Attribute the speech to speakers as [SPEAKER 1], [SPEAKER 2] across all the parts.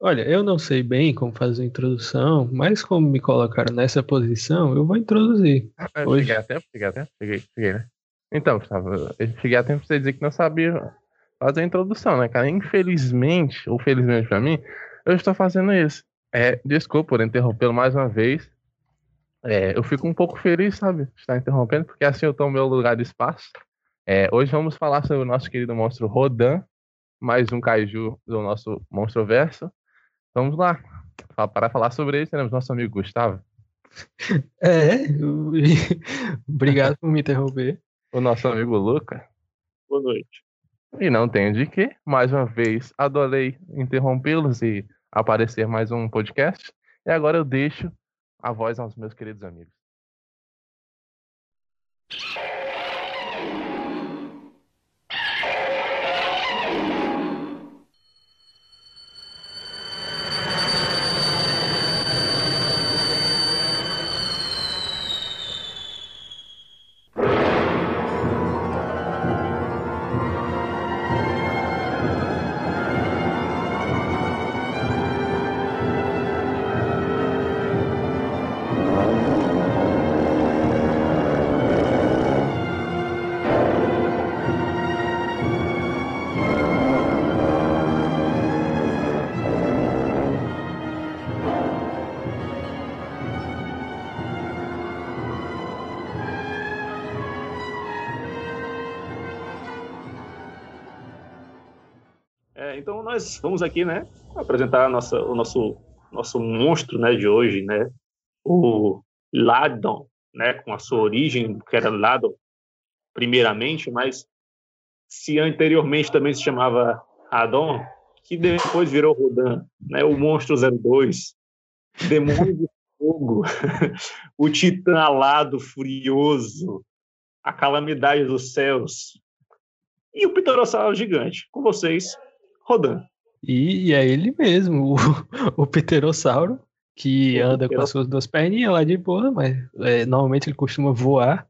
[SPEAKER 1] Olha, eu não sei bem como fazer a introdução, mas como me colocaram nessa posição, eu vou introduzir.
[SPEAKER 2] Ah, Hoje... Cheguei a tempo, cheguei a tempo, cheguei, cheguei, né? Então, Gustavo, eu cheguei a tempo pra você dizer que não sabia fazer a introdução, né, cara? Infelizmente, ou felizmente pra mim, eu estou fazendo isso. É, desculpa por interrompê-lo mais uma vez. É, eu fico um pouco feliz, sabe, estar interrompendo, porque assim eu tomo meu lugar de espaço. É, hoje vamos falar sobre o nosso querido monstro Rodan, mais um kaiju do nosso monstro verso. Vamos lá. Para falar sobre ele, teremos nosso amigo Gustavo.
[SPEAKER 1] É, obrigado por me interromper.
[SPEAKER 2] O nosso amigo Luca.
[SPEAKER 3] Boa noite.
[SPEAKER 2] E não tenho de que, mais uma vez, adorei interrompê-los e aparecer mais um podcast. E agora eu deixo a voz aos meus queridos amigos.
[SPEAKER 3] Nós vamos aqui, né, apresentar nossa, o nosso nosso monstro, né, de hoje, né, o Ladon, né, com a sua origem que era Ladon primeiramente, mas se anteriormente também se chamava Adon, que depois virou Rodan, né, o monstro 02, demônio de fogo, o titã alado furioso, a calamidade dos céus e o pterossauro gigante. Com vocês, Rodan.
[SPEAKER 1] E, e é ele mesmo, o, o pterossauro, que o anda com as suas duas perninhas lá de boa, mas é, normalmente ele costuma voar.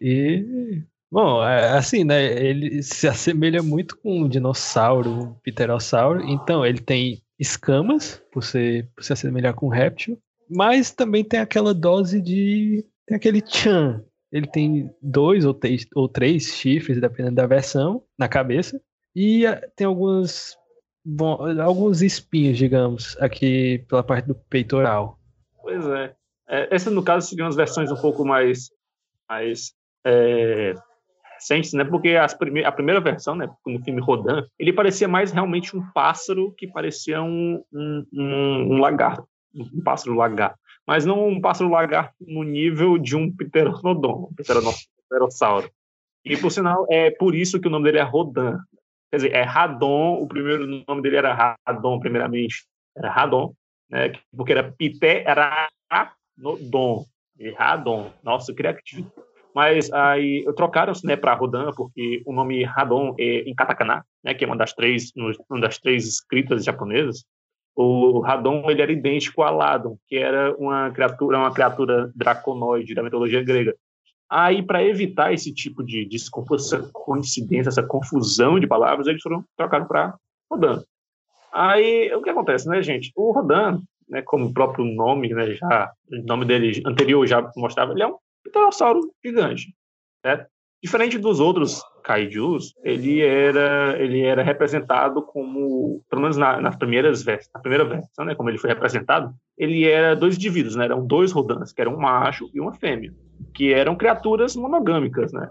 [SPEAKER 1] E, bom, é, assim, né? Ele se assemelha muito com um dinossauro, um pterossauro. Então, ele tem escamas, por, ser, por se assemelhar com um réptil, mas também tem aquela dose de. Tem aquele chan. Ele tem dois ou três, ou três chifres, dependendo da versão, na cabeça. E eh, tem alguns, bom, alguns espinhos, digamos, aqui pela parte do peitoral.
[SPEAKER 3] Pois é. é essa, no caso, seriam as versões um pouco mais, mais é, recentes, né? Porque as prime a primeira versão, né, no filme Rodan, ele parecia mais realmente um pássaro que parecia um, um, um, um lagarto, um pássaro lagarto. Mas não um pássaro lagarto no nível de um pteranodon, um pterossauro. E, por sinal, é por isso que o nome dele é Rodan. Quer dizer, é Radon, o primeiro nome dele era Radon, primeiramente. Era Radon, né? porque era Pité, era. E Radon. Nossa, criativo. Mas aí trocaram né, para Rodan, porque o nome Radon é em katakana, né, que é uma das três, uma das três escritas japonesas. O Radon ele era idêntico a Ladon, que era uma criatura, uma criatura draconoide da mitologia grega. Aí, para evitar esse tipo de desconforto, essa coincidência, essa confusão de palavras, eles foram trocados para Rodan. Aí, o que acontece, né, gente? O Rodan, né, como o próprio nome, né, já, o nome dele anterior já mostrava, ele é um pterossauro gigante, certo? Diferente dos outros kaijus, ele era, ele era representado como, pelo menos na, nas primeiras na primeira versão, né, como ele foi representado, ele era dois indivíduos, né, eram dois rodans, que eram um macho e uma fêmea que eram criaturas monogâmicas, né?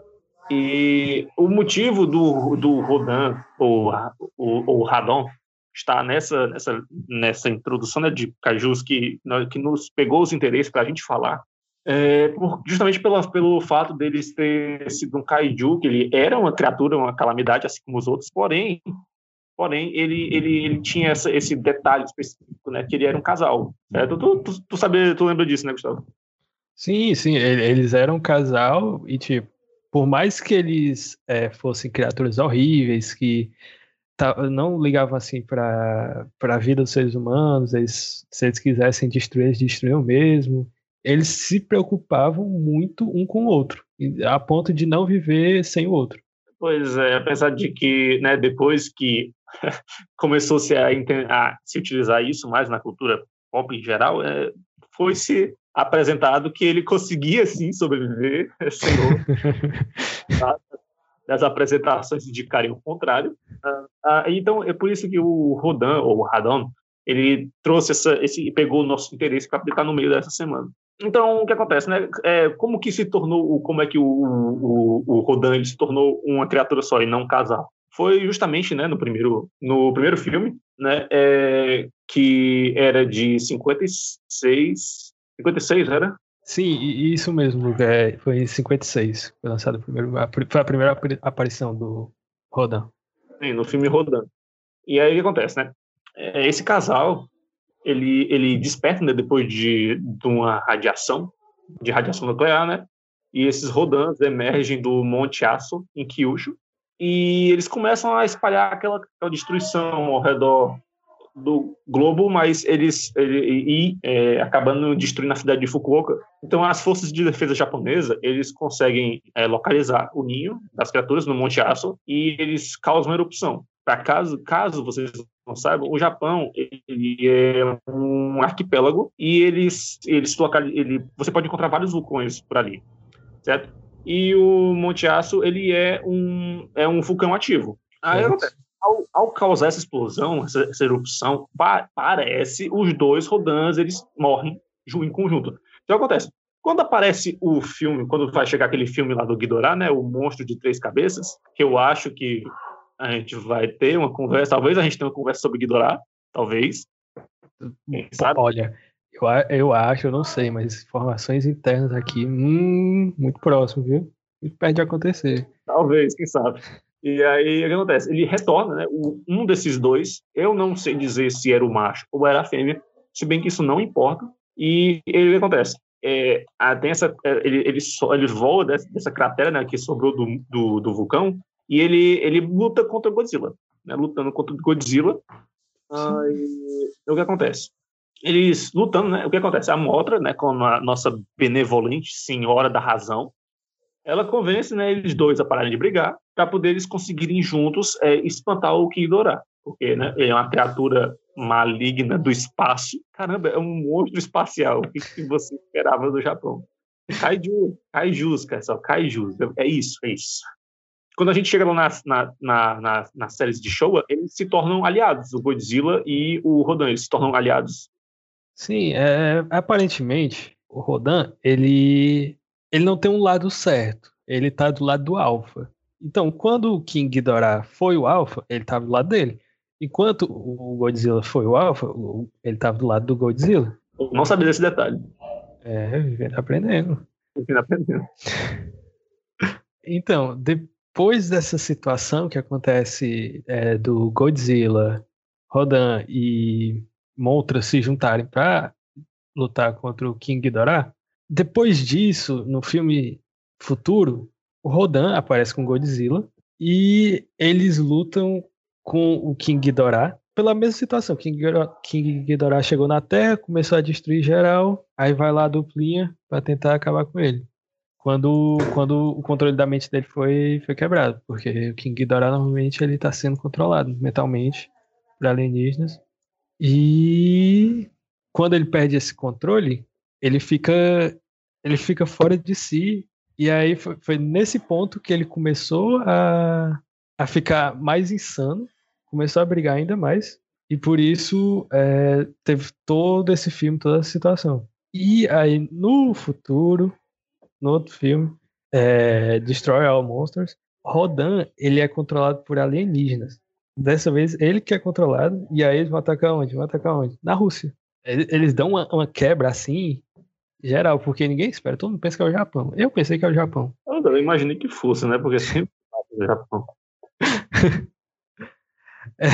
[SPEAKER 3] E o motivo do, do Rodan, ou, o Radon, está nessa, nessa, nessa introdução né, de cajus que, que nos pegou os interesses para a gente falar, é, por, justamente pela, pelo fato deles ter sido um kaiju, que ele era uma criatura, uma calamidade, assim como os outros, porém, porém ele, ele, ele tinha essa, esse detalhe específico, né, que ele era um casal. Certo? Tu, tu, tu, sabe, tu lembra disso, né, Gustavo?
[SPEAKER 1] Sim, sim, eles eram um casal e, tipo, por mais que eles é, fossem criaturas horríveis, que não ligavam assim para a vida dos seres humanos, eles, se eles quisessem destruir, eles destruíam mesmo. Eles se preocupavam muito um com o outro, a ponto de não viver sem o outro.
[SPEAKER 3] Pois é, apesar de que, né, depois que começou-se a, a, se utilizar isso mais na cultura pop em geral, é, foi se apresentado que ele conseguia sim sobreviver sem das apresentações indicarem o contrário. Ah, ah, então é por isso que o Rodan ou o Radon ele trouxe essa, esse pegou o nosso interesse para estar no meio dessa semana. Então, o que acontece, né? É, como que se tornou, como é que o, o, o Rodan ele se tornou uma criatura só e não um casal? Foi justamente, né, no primeiro, no primeiro filme, né, é, que era de 56, 56 era?
[SPEAKER 1] Sim, isso mesmo, é, foi em 56, foi lançado o primeiro, foi a primeira aparição do Rodan.
[SPEAKER 3] Sim, no filme Rodan. E aí o que acontece, né? É, esse casal, ele, ele desperta né, depois de, de uma radiação, de radiação nuclear, né? E esses Rodans emergem do Monte Aço, em Kyushu, e eles começam a espalhar aquela, aquela destruição ao redor do globo, mas eles ele, e é, acabando destruindo a cidade de Fukuoka. Então, as forças de defesa japonesa eles conseguem é, localizar o ninho das criaturas no Monte Aso e eles causam erupção. Para caso caso vocês não saibam, o Japão ele é um arquipélago e eles eles ele você pode encontrar vários vulcões por ali, certo? E o Monte Aço ele é um é um vulcão ativo. Aí acontece ao, ao, causar essa explosão, essa, essa erupção, pa, parece os dois Rodans eles morrem em conjunto. Então acontece. Quando aparece o filme, quando vai chegar aquele filme lá do Ghidorah, né, o monstro de três cabeças, que eu acho que a gente vai ter uma conversa, talvez a gente tenha uma conversa sobre Ghidorah, talvez.
[SPEAKER 1] Quem sabe? Olha, eu, eu acho, eu não sei, mas informações internas aqui, hum, muito próximo, viu? Muito perto de acontecer.
[SPEAKER 3] Talvez, quem sabe. E aí, o que acontece? Ele retorna, né? Um desses dois, eu não sei dizer se era o macho ou era a fêmea, se bem que isso não importa. E ele, acontece? É, tem essa, é, ele, ele, ele voa dessa, dessa cratera né, que sobrou do, do, do, vulcão e ele, ele luta contra Godzilla. Né, lutando contra Godzilla. Aí, o que acontece? Eles lutando, né? O que acontece? A Motra, né, com a nossa benevolente senhora da razão, ela convence né, eles dois a pararem de brigar para poder eles conseguirem juntos é, espantar o Kidorá. Porque né, ele é uma criatura maligna do espaço. Caramba, é um monstro espacial. O que, você esperava do Japão? Kaiju, kaijus, cara, só kaijus. É isso, é isso. Quando a gente chega lá nas, na, na, na, nas séries de Showa, eles se tornam aliados, o Godzilla e o Rodan, eles se tornam aliados.
[SPEAKER 1] Sim, é, aparentemente, o Rodan, ele ele não tem um lado certo. Ele tá do lado do Alpha. Então, quando o King Ghidorah foi o Alpha, ele tava do lado dele. Enquanto o Godzilla foi o Alpha, ele tava do lado do Godzilla.
[SPEAKER 3] Eu não sabia desse detalhe.
[SPEAKER 1] É, vivendo aprendendo.
[SPEAKER 3] Vivendo aprendendo.
[SPEAKER 1] Então, depois dessa situação que acontece é, do Godzilla, Rodan e Mothra se juntarem para lutar contra o King Ghidorah, depois disso, no filme futuro, o Rodan aparece com Godzilla e eles lutam com o King Ghidorah pela mesma situação. King Ghidorah, King Ghidorah chegou na Terra, começou a destruir geral, aí vai lá a duplinha para tentar acabar com ele. Quando, quando o controle da mente dele foi, foi quebrado, porque o King Ghidorah normalmente ele está sendo controlado mentalmente por alienígenas. E quando ele perde esse controle, ele fica ele fica fora de si. E aí foi, foi nesse ponto que ele começou a, a ficar mais insano, começou a brigar ainda mais. E por isso é, teve todo esse filme, toda essa situação. E aí no futuro, no outro filme, é, Destroy All Monsters, Rodan ele é controlado por alienígenas. Dessa vez ele que é controlado, e aí eles vão atacar onde? Vão atacar onde? Na Rússia. Eles dão uma, uma quebra assim, geral, porque ninguém espera, todo mundo pensa que é o Japão. Eu pensei que é o Japão.
[SPEAKER 3] Eu imaginei que fosse, né? Porque sempre é o Japão.
[SPEAKER 1] é.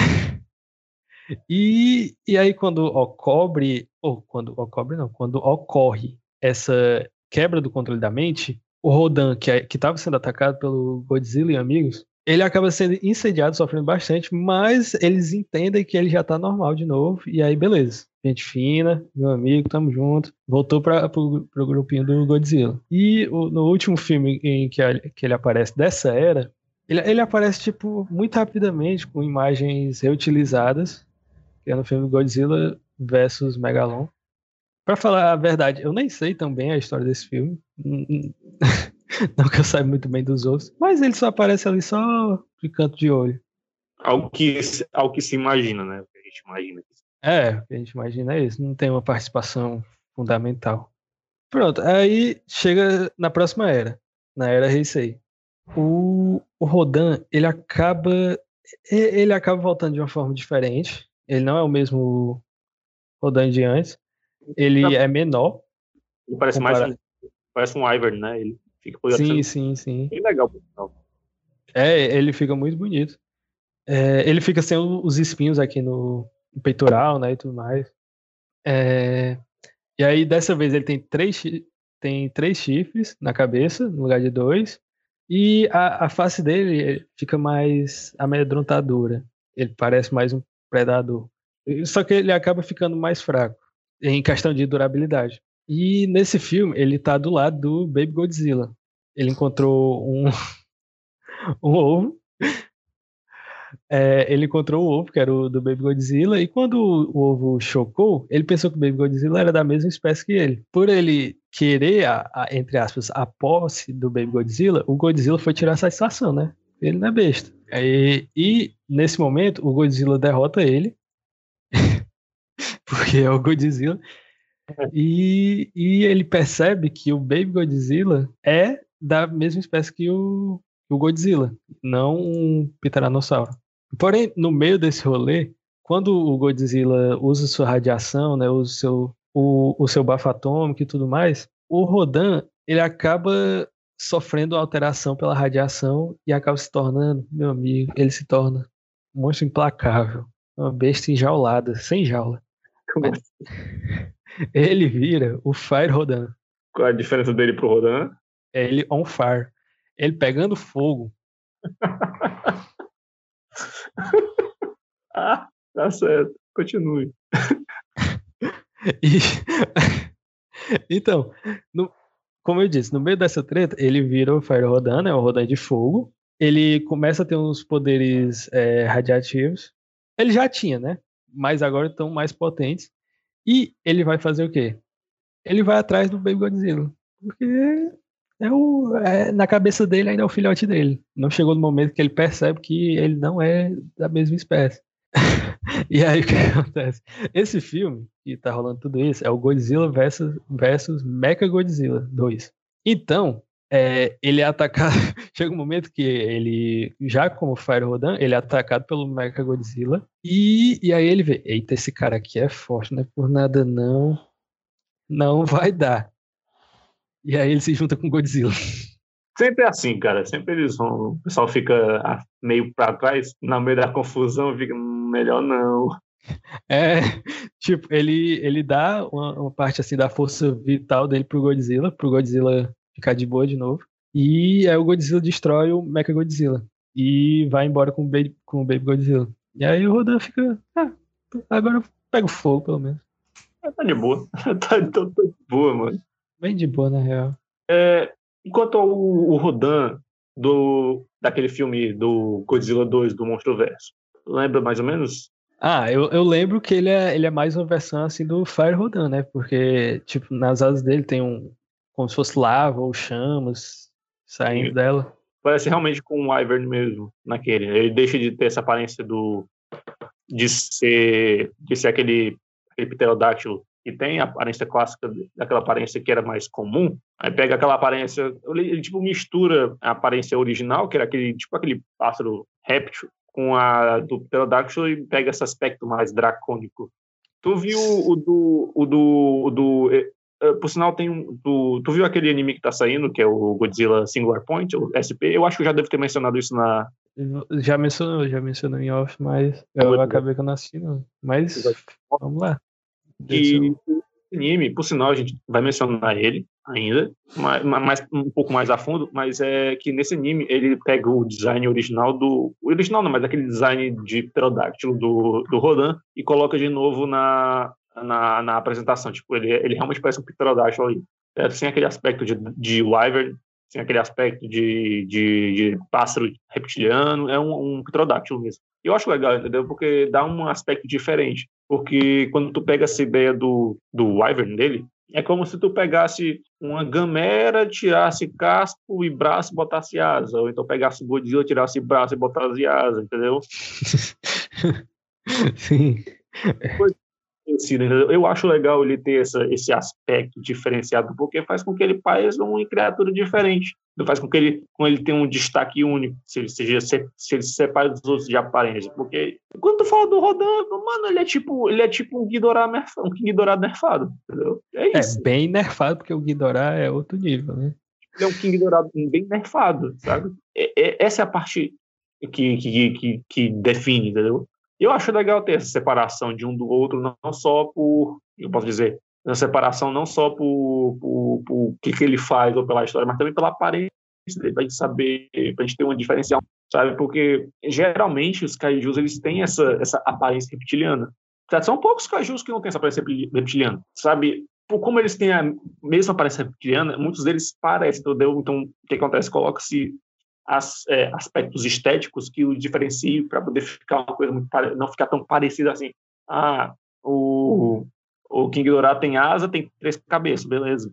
[SPEAKER 1] E, e aí quando ocorre, ou quando ocorre não, quando ocorre essa quebra do controle da mente, o Rodan, que é, estava sendo atacado pelo Godzilla e amigos, ele acaba sendo incendiado, sofrendo bastante, mas eles entendem que ele já tá normal de novo, e aí beleza. Gente fina, meu amigo, tamo junto. Voltou para pro, pro grupinho do Godzilla. E o, no último filme em que, a, que ele aparece dessa era, Ele, ele aparece, tipo, muito rapidamente, com imagens reutilizadas, que é no filme Godzilla versus Megalon. Pra falar a verdade, eu nem sei também a história desse filme. Não que eu saiba muito bem dos outros. Mas ele só aparece ali só de canto de olho.
[SPEAKER 3] Algo que, algo que se imagina, né? O que a gente imagina.
[SPEAKER 1] É, o que a gente imagina é isso. Não tem uma participação fundamental. Pronto, aí chega na próxima era, na era Heisei. O, o Rodan, ele acaba ele acaba voltando de uma forma diferente. Ele não é o mesmo Rodan de antes. Ele não. é menor.
[SPEAKER 3] Ele parece comparado. mais parece um Ivern, né? Ele fica
[SPEAKER 1] Sim, sim, sim.
[SPEAKER 3] Bem legal, pessoal.
[SPEAKER 1] É, ele fica muito bonito. É, ele fica sem os espinhos aqui no, no peitoral, né, e tudo mais. É, e aí, dessa vez, ele tem três, tem três chifres na cabeça, no lugar de dois. E a, a face dele fica mais amedrontadora. Ele parece mais um predador. Só que ele acaba ficando mais fraco em questão de durabilidade. E nesse filme, ele tá do lado do Baby Godzilla. Ele encontrou um, um ovo é, ele encontrou o ovo, que era o do Baby Godzilla, e quando o, ovo chocou, ele pensou que o Baby Godzilla era da mesma espécie que ele. Por ele querer, a, a, entre aspas, a posse do Baby Godzilla, o Godzilla foi tirar a satisfação, né? Ele não é besta. E, e nesse momento, o Godzilla derrota ele, porque é o Godzilla, e, e ele percebe que o Baby Godzilla é da mesma espécie que o, o Godzilla, não um Pteranossauro. Porém, no meio desse rolê, quando o Godzilla usa sua radiação, né, usa o seu, o, o seu bafo atômico e tudo mais, o Rodan ele acaba sofrendo alteração pela radiação e acaba se tornando, meu amigo, ele se torna um monstro implacável, uma besta enjaulada, sem jaula. Como assim? Ele vira o Fire Rodan.
[SPEAKER 3] Qual a diferença dele pro Rodan?
[SPEAKER 1] É ele on fire. Ele pegando fogo.
[SPEAKER 3] ah, tá certo. Continue.
[SPEAKER 1] e... então, no... como eu disse, no meio dessa treta, ele vira o Fire Rodan, né, o Rodan de fogo. Ele começa a ter uns poderes é, radiativos. Ele já tinha, né? Mas agora estão mais potentes. E ele vai fazer o quê? Ele vai atrás do Baby Godzilla. Porque é o, é, na cabeça dele ainda é o filhote dele. Não chegou no momento que ele percebe que ele não é da mesma espécie. e aí o que acontece? Esse filme, que tá rolando tudo isso, é o Godzilla versus, versus Mecha Godzilla 2. Então, é, ele é atacado. Chega um momento que ele, já como Fire Rodan, ele é atacado pelo Mecha Godzilla. E, e aí ele vê: Eita, esse cara aqui é forte, não é por nada não. Não vai dar. E aí ele se junta com Godzilla.
[SPEAKER 3] Sempre é assim, cara. Sempre eles vão. O pessoal fica ah, meio para trás, no meio da confusão, fica hum, melhor não.
[SPEAKER 1] É, tipo, ele, ele dá uma, uma, parte assim da força vital dele pro Godzilla, pro Godzilla ficar de boa de novo. E aí o Godzilla destrói o Mecha Godzilla. E vai embora com o Baby, com o Baby Godzilla. E aí o Rodan fica. Ah, agora pega o fogo, pelo menos.
[SPEAKER 3] Tá de boa. tá, tá, tá de boa, mano.
[SPEAKER 1] Bem de boa, na real.
[SPEAKER 3] É, enquanto o, o Rodan do, daquele filme do Godzilla 2 do Monstro Verso, lembra mais ou menos?
[SPEAKER 1] Ah, eu, eu lembro que ele é, ele é mais uma versão assim do Fire Rodan, né? Porque, tipo, nas asas dele tem um. como se fosse lava ou chamas saindo Sim. dela.
[SPEAKER 3] Parece realmente com o Ivern mesmo, naquele. Ele deixa de ter essa aparência do. de ser. de ser aquele, aquele pterodáctilo que tem a aparência clássica daquela aparência que era mais comum, aí pega aquela aparência, ele tipo mistura a aparência original, que era aquele tipo aquele pássaro réptil, com a do Pterodactyl e pega esse aspecto mais dracônico. Tu viu o do o do, o do uh, por sinal tem um tu, tu viu aquele anime que tá saindo, que é o Godzilla Singular Point, o SP? Eu acho que eu já devo ter mencionado isso na
[SPEAKER 1] já mencionou, já mencionou em off, mas eu acabei que eu não assisti, não. Mas vamos lá.
[SPEAKER 3] O anime, por sinal, a gente vai mencionar ele ainda, mas, mais, um pouco mais a fundo, mas é que nesse anime ele pega o design original do. O original não, mas aquele design de pterodáctilo do, do Rodan e coloca de novo na, na, na apresentação. Tipo, ele, ele realmente parece um pterodáctilo ali. É, sem aquele aspecto de, de Wyvern tem aquele aspecto de, de, de pássaro reptiliano, é um, um pterodáctilo mesmo. Eu acho legal, entendeu? Porque dá um aspecto diferente. Porque quando tu pega essa ideia do, do Wyvern dele, é como se tu pegasse uma gamera, tirasse casco e braço e botasse asa. Ou então pegasse Godzilla, tirasse braço e botasse asa, entendeu?
[SPEAKER 1] Sim.
[SPEAKER 3] Eu acho legal ele ter essa, esse aspecto diferenciado, porque faz com que ele pareça uma criatura diferente. Faz com que ele, com ele tenha um destaque único, se ele, seja, se, se ele se separe dos outros de aparência. Porque quando tu fala do Rodan, mano, ele é tipo, ele é tipo um Ghidorah, um Ghidorah nerfado, entendeu? É,
[SPEAKER 1] é isso. É bem nerfado, porque o Ghidorah é outro nível, né?
[SPEAKER 3] Ele é um King Ghidorah bem nerfado, sabe? É, é, essa é a parte que, que, que, que define, entendeu? Eu acho legal ter essa separação de um do outro, não só por, eu posso dizer, essa separação não só por, por, por o que, que ele faz ou pela história, mas também pela aparência dele, pra gente saber, pra gente ter uma diferencial, sabe? Porque geralmente os kaijus, eles têm essa, essa aparência reptiliana. São poucos kaijus que não têm essa aparência reptiliana, sabe? Por como eles têm a mesma aparência reptiliana, muitos deles parecem, entendeu? Então, o que acontece? Coloca-se as, é, aspectos estéticos que o diferenciem para poder ficar uma coisa muito não ficar tão parecida assim. Ah, o, o King Dourado tem asa, tem três cabeças, beleza.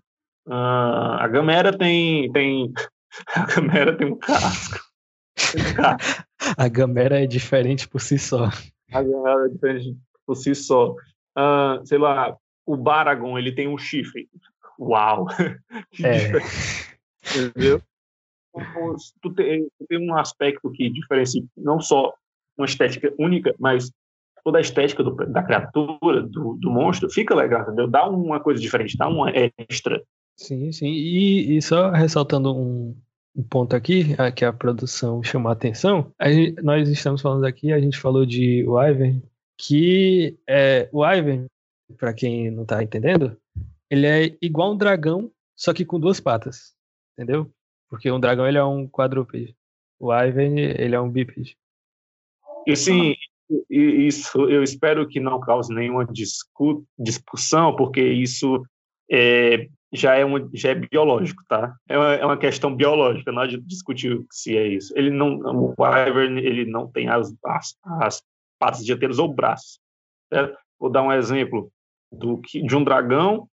[SPEAKER 3] Ah, a Gamera tem tem a Gamera tem um casco.
[SPEAKER 1] a Gamera é diferente por si só.
[SPEAKER 3] A Gamera é diferente por si só. Ah, sei lá, o Baragon ele tem um chifre. Uau!
[SPEAKER 1] é.
[SPEAKER 3] Entendeu? Tu tem, tu tem um aspecto que diferencia não só uma estética única, mas toda a estética do, da criatura, do, do, monstro, fica legal, entendeu? Dá uma coisa diferente, dá uma extra.
[SPEAKER 1] Sim, sim. E, e só ressaltando um, um ponto aqui, a, que a produção chamou a atenção, a gente, nós estamos falando aqui, a gente falou de Wyvern, que é, o Wyvern, para quem não está entendendo, ele é igual um dragão, só que com duas patas, entendeu? Porque um dragão ele é um quadrúpede. O Ivan ele é um bípede.
[SPEAKER 3] E sim, isso eu espero que não cause nenhuma discu discussão, porque isso é, já, é um, já é biológico, tá? É uma, é uma questão biológica, não adianta discutir se é isso. Ele não, o Wyvern, ele não tem as, as, as patas dianteiras ou braços. Certo? Vou dar um exemplo do, de um dragão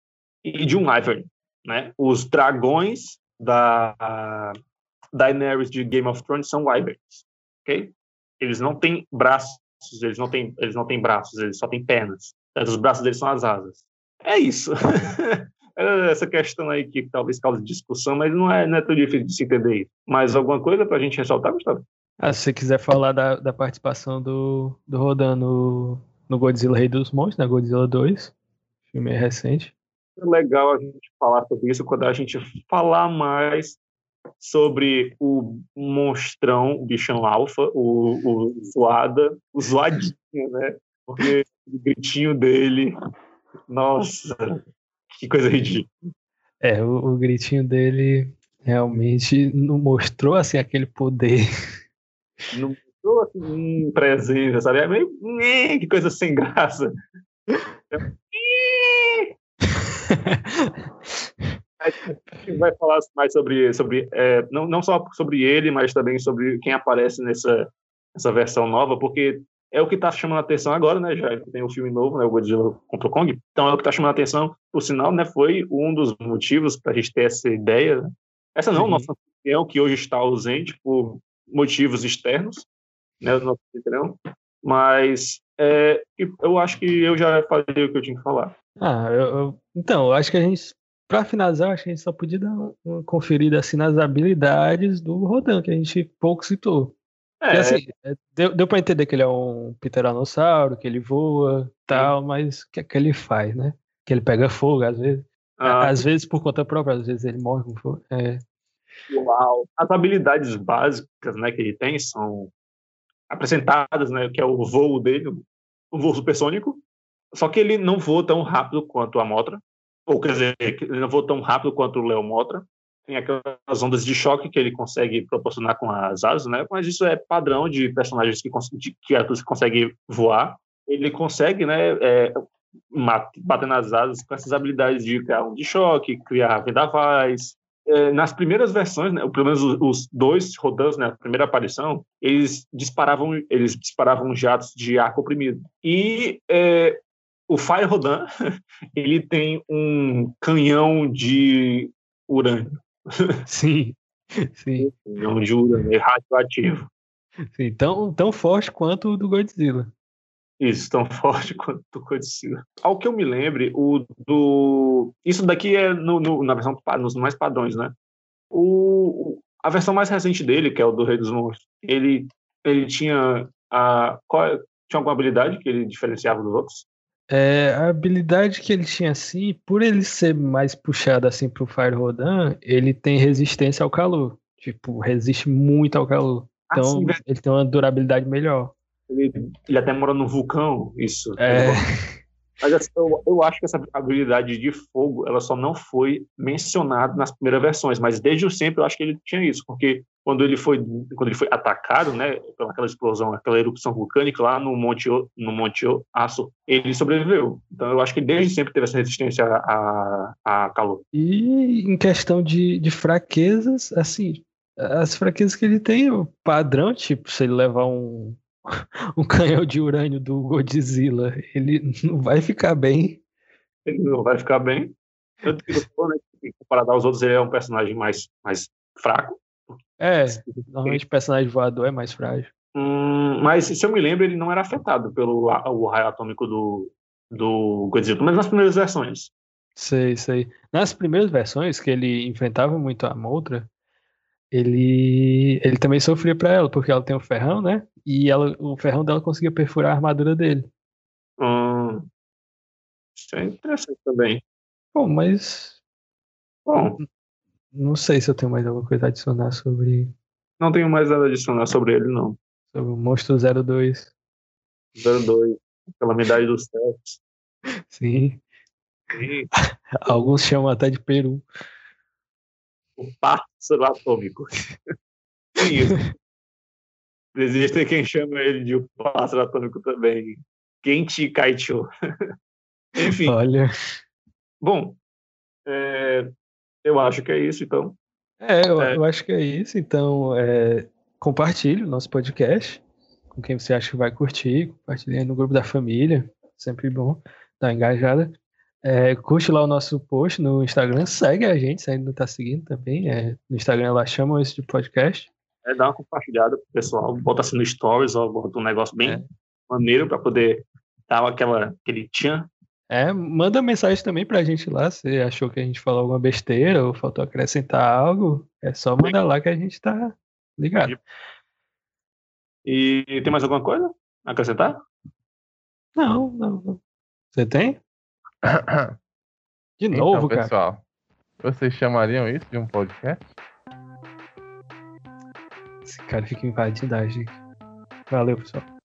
[SPEAKER 3] e de um Wyvern. Né? Os dragões da Daenerys de Game of Thrones são wyverns, ok? Eles não têm braços, eles não têm, eles não têm braços, eles só têm pernas. Os braços deles são as asas. É isso. Essa questão aí que talvez cause discussão, mas não é, não é tão difícil de se entender. Mais alguma coisa para a gente ressaltar, Gustavo?
[SPEAKER 1] Ah, se você quiser falar da, da participação do, do Rodan no, no Godzilla Rei dos Monstros, na né? Godzilla 2, filme recente
[SPEAKER 3] legal a gente falar sobre isso quando a gente falar mais sobre o monstrão, o bichão alfa, o, o zoada, o zoadinho, né? Porque o gritinho dele, nossa, que coisa ridícula.
[SPEAKER 1] É, o, o gritinho dele realmente não mostrou assim aquele poder.
[SPEAKER 3] Não mostrou assim presença, sabe? É meio que coisa sem graça. A gente vai falar mais sobre, sobre é, não, não só sobre ele, mas também sobre quem aparece nessa, nessa versão nova, porque é o que está chamando a atenção agora, né? Já tem o um filme novo, né? O Godzilla contra o Kong. Então é o que está chamando a atenção. Por sinal, né? Foi um dos motivos para a gente ter essa ideia. Né? Essa não, Sim. nossa opinião, que hoje está ausente por motivos externos, né? Do nosso opinião. Mas é, eu acho que eu já falei o que eu tinha que falar.
[SPEAKER 1] Ah, eu, eu, então, eu acho que a gente, para finalizar, acho que a gente só podia dar uma conferida assim nas habilidades do Rodan, que a gente pouco citou. É. assim, é, deu, deu para entender que ele é um pteronossauro, que ele voa, tal, mas o que é que ele faz, né? Que ele pega fogo às vezes. Ah. Às vezes por conta própria, às vezes ele morre com fogo. É.
[SPEAKER 3] Uau. As habilidades básicas, né, que ele tem são apresentadas, né, que é o voo dele, o voo supersônico, só que ele não voa tão rápido quanto a Motra, ou quer dizer, ele não voa tão rápido quanto o Leo Motra. Tem aquelas ondas de choque que ele consegue proporcionar com as asas, né? Mas isso é padrão de personagens que, de criaturas que conseguem voar. Ele consegue, né, é, nas asas com essas habilidades de criar um de choque, criar vendavais, é, nas primeiras versões, né, pelo menos os, os dois Rodans, né, a primeira aparição, eles disparavam, eles disparavam jatos de ar comprimido. E é, o Fire Rodan, ele tem um canhão de urânio.
[SPEAKER 1] Sim, sim.
[SPEAKER 3] Um canhão de urânio radioativo.
[SPEAKER 1] Sim, tão, tão forte quanto o do Godzilla.
[SPEAKER 3] Isso, tão forte quanto o Godzilla. Ao que eu me lembre, o do. Isso daqui é no, no, na versão nos mais padrões, né? O, a versão mais recente dele, que é o do Rei dos Monstros, ele, ele tinha a. Qual, tinha alguma habilidade que ele diferenciava dos outros?
[SPEAKER 1] É, a habilidade que ele tinha assim, por ele ser mais puxado assim pro Fire Rodan, ele tem resistência ao calor. Tipo, resiste muito ao calor. Então, ah, sim, ele tem uma durabilidade melhor.
[SPEAKER 3] Ele, ele até mora no vulcão, isso.
[SPEAKER 1] É.
[SPEAKER 3] Mas assim, eu, eu acho que essa habilidade de fogo, ela só não foi mencionada nas primeiras versões, mas desde o sempre eu acho que ele tinha isso, porque quando ele foi quando ele foi atacado, né, pelaquela explosão, aquela erupção vulcânica lá no Monte no Monte Aço, ele sobreviveu. Então eu acho que desde sempre teve essa resistência a, a calor.
[SPEAKER 1] E em questão de, de fraquezas, assim, as fraquezas que ele tem, o padrão, tipo, se ele levar um um canhão de urânio do Godzilla, ele não vai ficar bem.
[SPEAKER 3] Ele não vai ficar bem. Tanto que, né, comparado aos outros, ele é um personagem mais, mais fraco.
[SPEAKER 1] É, normalmente o personagem voador é mais frágil.
[SPEAKER 3] Hum, mas, se eu me lembro, ele não era afetado pelo o raio atômico do, do Godzilla, menos nas primeiras versões.
[SPEAKER 1] Sei, sei. Nas primeiras versões, que ele enfrentava muito a Moltra, ele, ele também sofria para ela, porque ela tem o ferrão, né? E ela, o ferrão dela conseguia perfurar a armadura dele.
[SPEAKER 3] Hum, isso é interessante também.
[SPEAKER 1] Bom, mas.
[SPEAKER 3] Bom.
[SPEAKER 1] Não sei se eu tenho mais alguma coisa a adicionar sobre.
[SPEAKER 3] Não tenho mais nada a adicionar sobre ele, não.
[SPEAKER 1] Sobre o Monstro 02.
[SPEAKER 3] 02. Calamidade dos Tetos.
[SPEAKER 1] Sim. Sim. Alguns chamam até de Peru
[SPEAKER 3] o pássaro atômico. Isso. Existe quem chama ele de o pássaro atômico também. Kenchi Kaicho. Enfim.
[SPEAKER 1] Olha.
[SPEAKER 3] Bom, é, eu acho que é isso, então.
[SPEAKER 1] É, eu, é. eu acho que é isso. Então, é, compartilhe o nosso podcast com quem você acha que vai curtir. Compartilhe no grupo da família. Sempre bom dar engajada. É, curte lá o nosso post no Instagram, segue a gente, se ainda não tá seguindo também. É, no Instagram lá chamam esse de podcast.
[SPEAKER 3] É, dá uma compartilhada pro pessoal, bota assim no stories, ou bota um negócio bem é. maneiro para poder dar aquela, aquele tchan.
[SPEAKER 1] É, manda mensagem também pra gente lá, se achou que a gente falou alguma besteira ou faltou acrescentar algo, é só mandar lá que a gente tá ligado.
[SPEAKER 3] E tem mais alguma coisa a acrescentar?
[SPEAKER 1] Não, não, não. Você tem? De
[SPEAKER 2] então,
[SPEAKER 1] novo,
[SPEAKER 2] então, pessoal, vocês chamariam isso de um podcast?
[SPEAKER 1] Esse cara fica invadindo a gente. Valeu, pessoal.